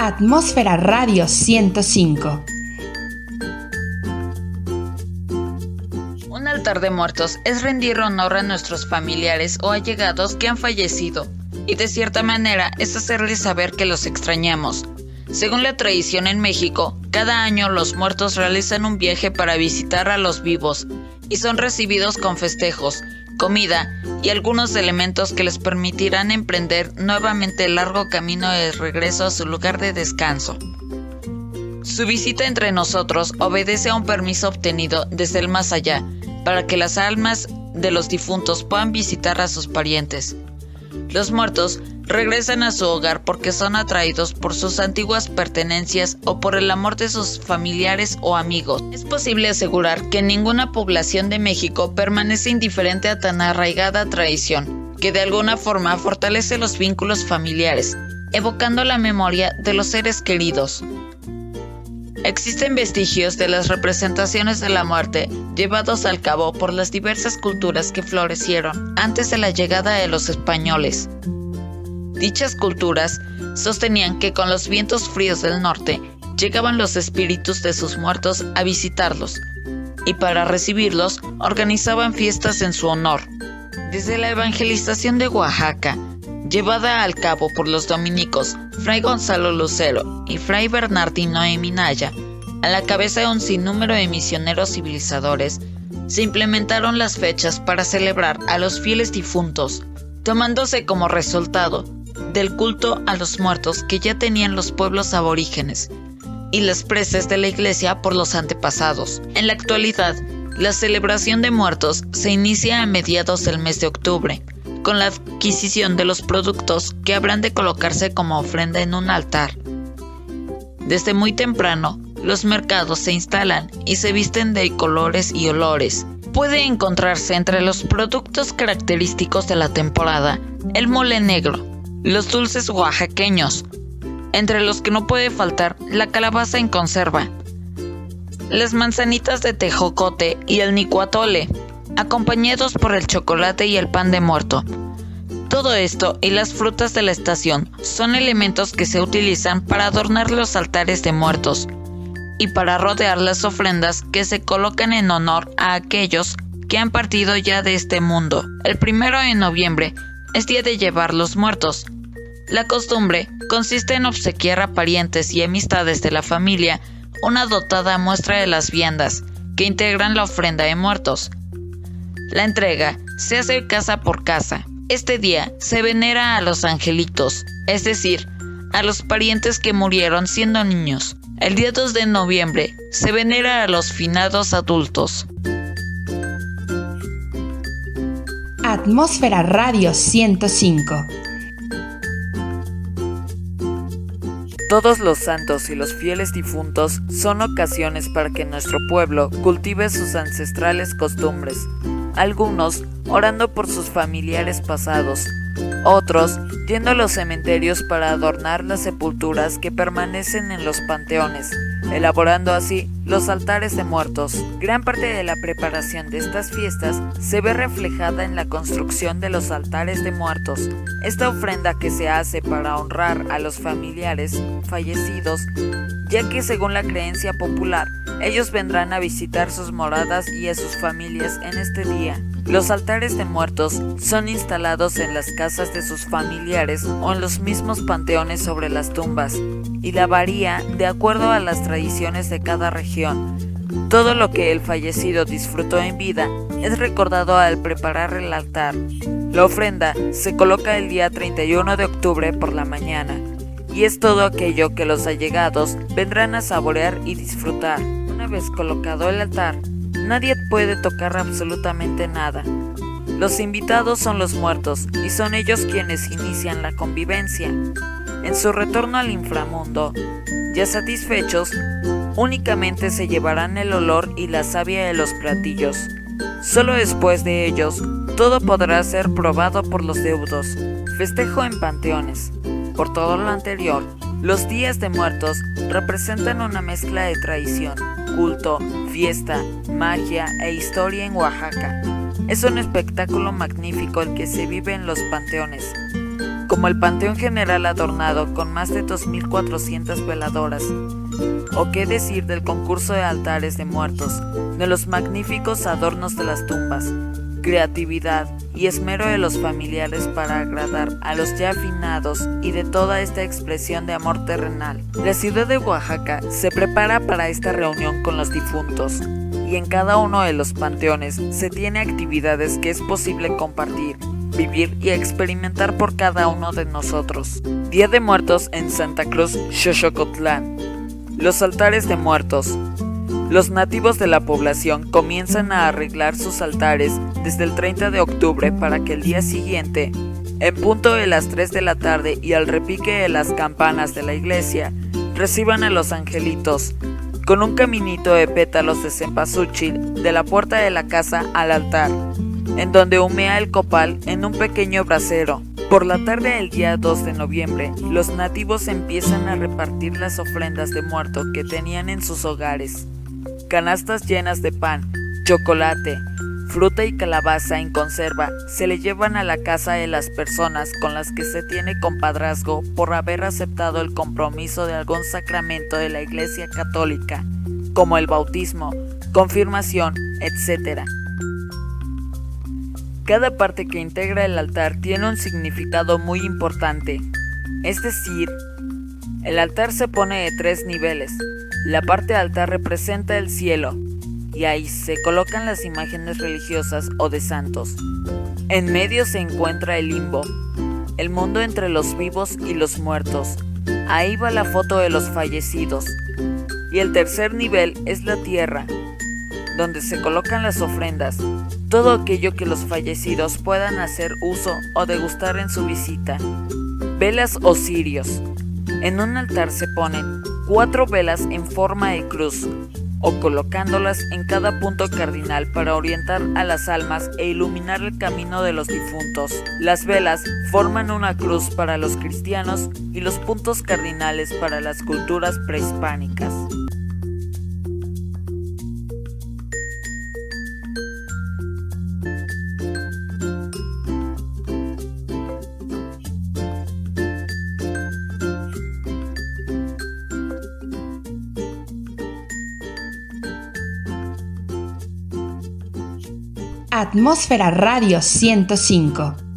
Atmósfera Radio 105. Un altar de muertos es rendir honor a nuestros familiares o allegados que han fallecido, y de cierta manera es hacerles saber que los extrañamos. Según la tradición en México, cada año los muertos realizan un viaje para visitar a los vivos y son recibidos con festejos, comida y algunos elementos que les permitirán emprender nuevamente el largo camino de regreso a su lugar de descanso. Su visita entre nosotros obedece a un permiso obtenido desde el más allá, para que las almas de los difuntos puedan visitar a sus parientes. Los muertos regresan a su hogar porque son atraídos por sus antiguas pertenencias o por el amor de sus familiares o amigos. Es posible asegurar que ninguna población de México permanece indiferente a tan arraigada tradición, que de alguna forma fortalece los vínculos familiares, evocando la memoria de los seres queridos. Existen vestigios de las representaciones de la muerte llevados al cabo por las diversas culturas que florecieron antes de la llegada de los españoles. Dichas culturas sostenían que con los vientos fríos del norte llegaban los espíritus de sus muertos a visitarlos, y para recibirlos organizaban fiestas en su honor. Desde la evangelización de Oaxaca, llevada al cabo por los dominicos Fray Gonzalo Lucero y Fray Bernardino de Minaya, a la cabeza de un sinnúmero de misioneros civilizadores, se implementaron las fechas para celebrar a los fieles difuntos, tomándose como resultado del culto a los muertos que ya tenían los pueblos aborígenes y las preces de la iglesia por los antepasados. En la actualidad, la celebración de muertos se inicia a mediados del mes de octubre, con la adquisición de los productos que habrán de colocarse como ofrenda en un altar. Desde muy temprano, los mercados se instalan y se visten de colores y olores. Puede encontrarse entre los productos característicos de la temporada el mole negro, los dulces oaxaqueños, entre los que no puede faltar la calabaza en conserva, las manzanitas de tejocote y el nicuatole, acompañados por el chocolate y el pan de muerto. Todo esto y las frutas de la estación son elementos que se utilizan para adornar los altares de muertos y para rodear las ofrendas que se colocan en honor a aquellos que han partido ya de este mundo. El primero de noviembre es día de llevar los muertos. La costumbre consiste en obsequiar a parientes y amistades de la familia una dotada muestra de las viandas que integran la ofrenda de muertos. La entrega se hace casa por casa. Este día se venera a los angelitos, es decir, a los parientes que murieron siendo niños. El día 2 de noviembre se venera a los finados adultos. Atmósfera Radio 105. Todos los santos y los fieles difuntos son ocasiones para que nuestro pueblo cultive sus ancestrales costumbres, algunos orando por sus familiares pasados, otros yendo a los cementerios para adornar las sepulturas que permanecen en los panteones, elaborando así los altares de muertos. Gran parte de la preparación de estas fiestas se ve reflejada en la construcción de los altares de muertos. Esta ofrenda que se hace para honrar a los familiares fallecidos, ya que según la creencia popular, ellos vendrán a visitar sus moradas y a sus familias en este día. Los altares de muertos son instalados en las casas de sus familiares o en los mismos panteones sobre las tumbas, y la varía de acuerdo a las tradiciones de cada región. Todo lo que el fallecido disfrutó en vida es recordado al preparar el altar. La ofrenda se coloca el día 31 de octubre por la mañana, y es todo aquello que los allegados vendrán a saborear y disfrutar. Una vez colocado el altar, Nadie puede tocar absolutamente nada. Los invitados son los muertos y son ellos quienes inician la convivencia. En su retorno al inframundo, ya satisfechos, únicamente se llevarán el olor y la savia de los platillos. Solo después de ellos, todo podrá ser probado por los deudos. Festejo en panteones. Por todo lo anterior, los días de muertos representan una mezcla de tradición, culto, fiesta, magia e historia en Oaxaca. Es un espectáculo magnífico el que se vive en los panteones. como el Panteón General adornado con más de 2.400 veladoras. O qué decir del concurso de altares de muertos, de los magníficos adornos de las tumbas, creatividad y esmero de los familiares para agradar a los ya afinados y de toda esta expresión de amor terrenal. La ciudad de Oaxaca se prepara para esta reunión con los difuntos y en cada uno de los panteones se tiene actividades que es posible compartir, vivir y experimentar por cada uno de nosotros. Día de Muertos en Santa Cruz, Xochocotlán. Los altares de muertos. Los nativos de la población comienzan a arreglar sus altares desde el 30 de octubre para que el día siguiente, en punto de las 3 de la tarde y al repique de las campanas de la iglesia, reciban a los angelitos con un caminito de pétalos de cempasúchil de la puerta de la casa al altar, en donde humea el copal en un pequeño brasero. Por la tarde del día 2 de noviembre, los nativos empiezan a repartir las ofrendas de muerto que tenían en sus hogares. Canastas llenas de pan, chocolate, fruta y calabaza en conserva se le llevan a la casa de las personas con las que se tiene compadrazgo por haber aceptado el compromiso de algún sacramento de la Iglesia Católica, como el bautismo, confirmación, etc. Cada parte que integra el altar tiene un significado muy importante, es decir, el altar se pone de tres niveles. La parte alta representa el cielo, y ahí se colocan las imágenes religiosas o de santos. En medio se encuentra el limbo, el mundo entre los vivos y los muertos. Ahí va la foto de los fallecidos. Y el tercer nivel es la tierra, donde se colocan las ofrendas, todo aquello que los fallecidos puedan hacer uso o degustar en su visita. Velas o cirios. En un altar se ponen cuatro velas en forma de cruz, o colocándolas en cada punto cardinal para orientar a las almas e iluminar el camino de los difuntos. Las velas forman una cruz para los cristianos y los puntos cardinales para las culturas prehispánicas. Atmósfera Radio 105.